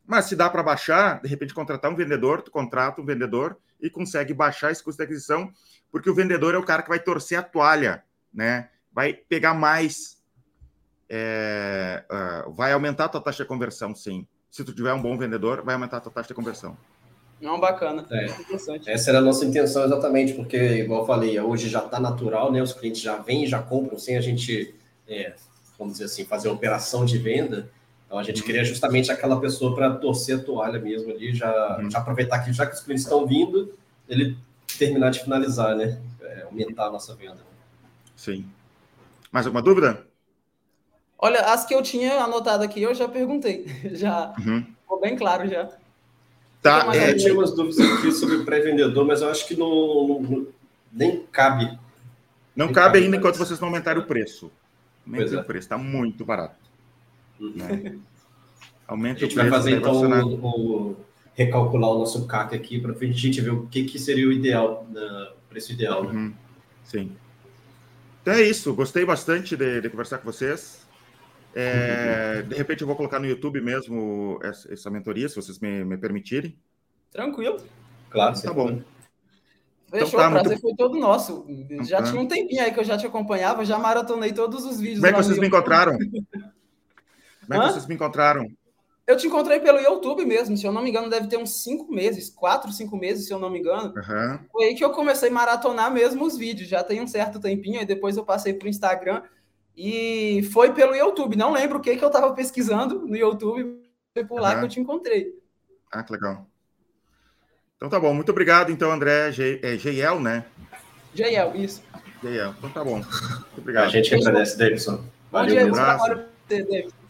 Mas se dá para baixar, de repente contratar um vendedor, tu contrata um vendedor e consegue baixar esse custo de aquisição, porque o vendedor é o cara que vai torcer a toalha, né? Vai pegar mais, é, uh, vai aumentar a tua taxa de conversão, sim se tu tiver um bom vendedor, vai aumentar a tua taxa de conversão. Não, bacana. É. Essa era a nossa intenção exatamente, porque, igual eu falei, hoje já está natural, né? Os clientes já vêm, já compram sem a gente, é, vamos dizer assim, fazer operação de venda. Então a gente uhum. queria justamente aquela pessoa para torcer a toalha mesmo ali, já, uhum. já aproveitar que já que os clientes estão vindo, ele terminar de finalizar, né? É, aumentar a nossa venda. Sim. Mais alguma dúvida? Olha, as que eu tinha anotado aqui, eu já perguntei. *laughs* Já uhum. ficou bem claro já. Tá, é, tinha umas dúvidas aqui sobre pré-vendedor, mas eu acho que não, não nem cabe. Não nem cabe, cabe ainda enquanto vocês não aumentarem o preço. Aumente é. o preço, está muito barato. Uhum. Né? *laughs* Aumenta o preço. A gente vai fazer então o, o, recalcular o nosso CAC aqui para a gente ver o que, que seria o ideal, o preço ideal. Né? Uhum. Sim. Então é isso. Gostei bastante de, de conversar com vocês. É, de repente eu vou colocar no YouTube mesmo essa, essa mentoria, se vocês me, me permitirem. Tranquilo. Claro, tá bom. Fechou, então, tá, o prazer muito... foi todo nosso. Já uhum. tinha um tempinho aí que eu já te acompanhava, já maratonei todos os vídeos. Como é que vocês me encontraram? *laughs* Como é que vocês me encontraram? Eu te encontrei pelo YouTube mesmo, se eu não me engano, deve ter uns cinco meses, quatro, cinco meses, se eu não me engano. Uhum. Foi aí que eu comecei a maratonar mesmo os vídeos. Já tem um certo tempinho, aí depois eu passei para o Instagram. E foi pelo YouTube. Não lembro o que, que eu estava pesquisando no YouTube. Foi por lá uhum. que eu te encontrei. Ah, que legal. Então tá bom. Muito obrigado, então, André. G, é GL, né? GL, isso. GL. Então tá bom. Muito obrigado. A gente agradece, Davidson. Valeu, bom dia, um abraço. Davidson.